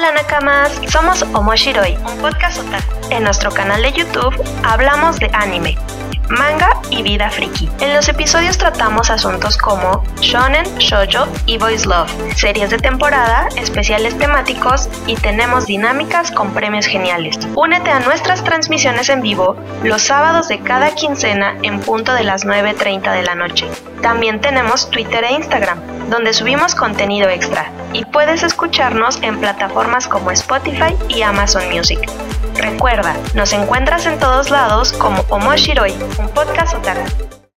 Hola Nakamas, somos Omoshiroi, un podcast otaku. En nuestro canal de YouTube hablamos de anime, manga y vida friki. En los episodios tratamos asuntos como shonen, shoujo y boys love, series de temporada, especiales temáticos y tenemos dinámicas con premios geniales. Únete a nuestras transmisiones en vivo los sábados de cada quincena en punto de las 9.30 de la noche. También tenemos Twitter e Instagram, donde subimos contenido extra y puedes escucharnos en plataformas como Spotify y Amazon Music. Recuerda, nos encuentras en todos lados como Omoshiroi, un podcast otaku.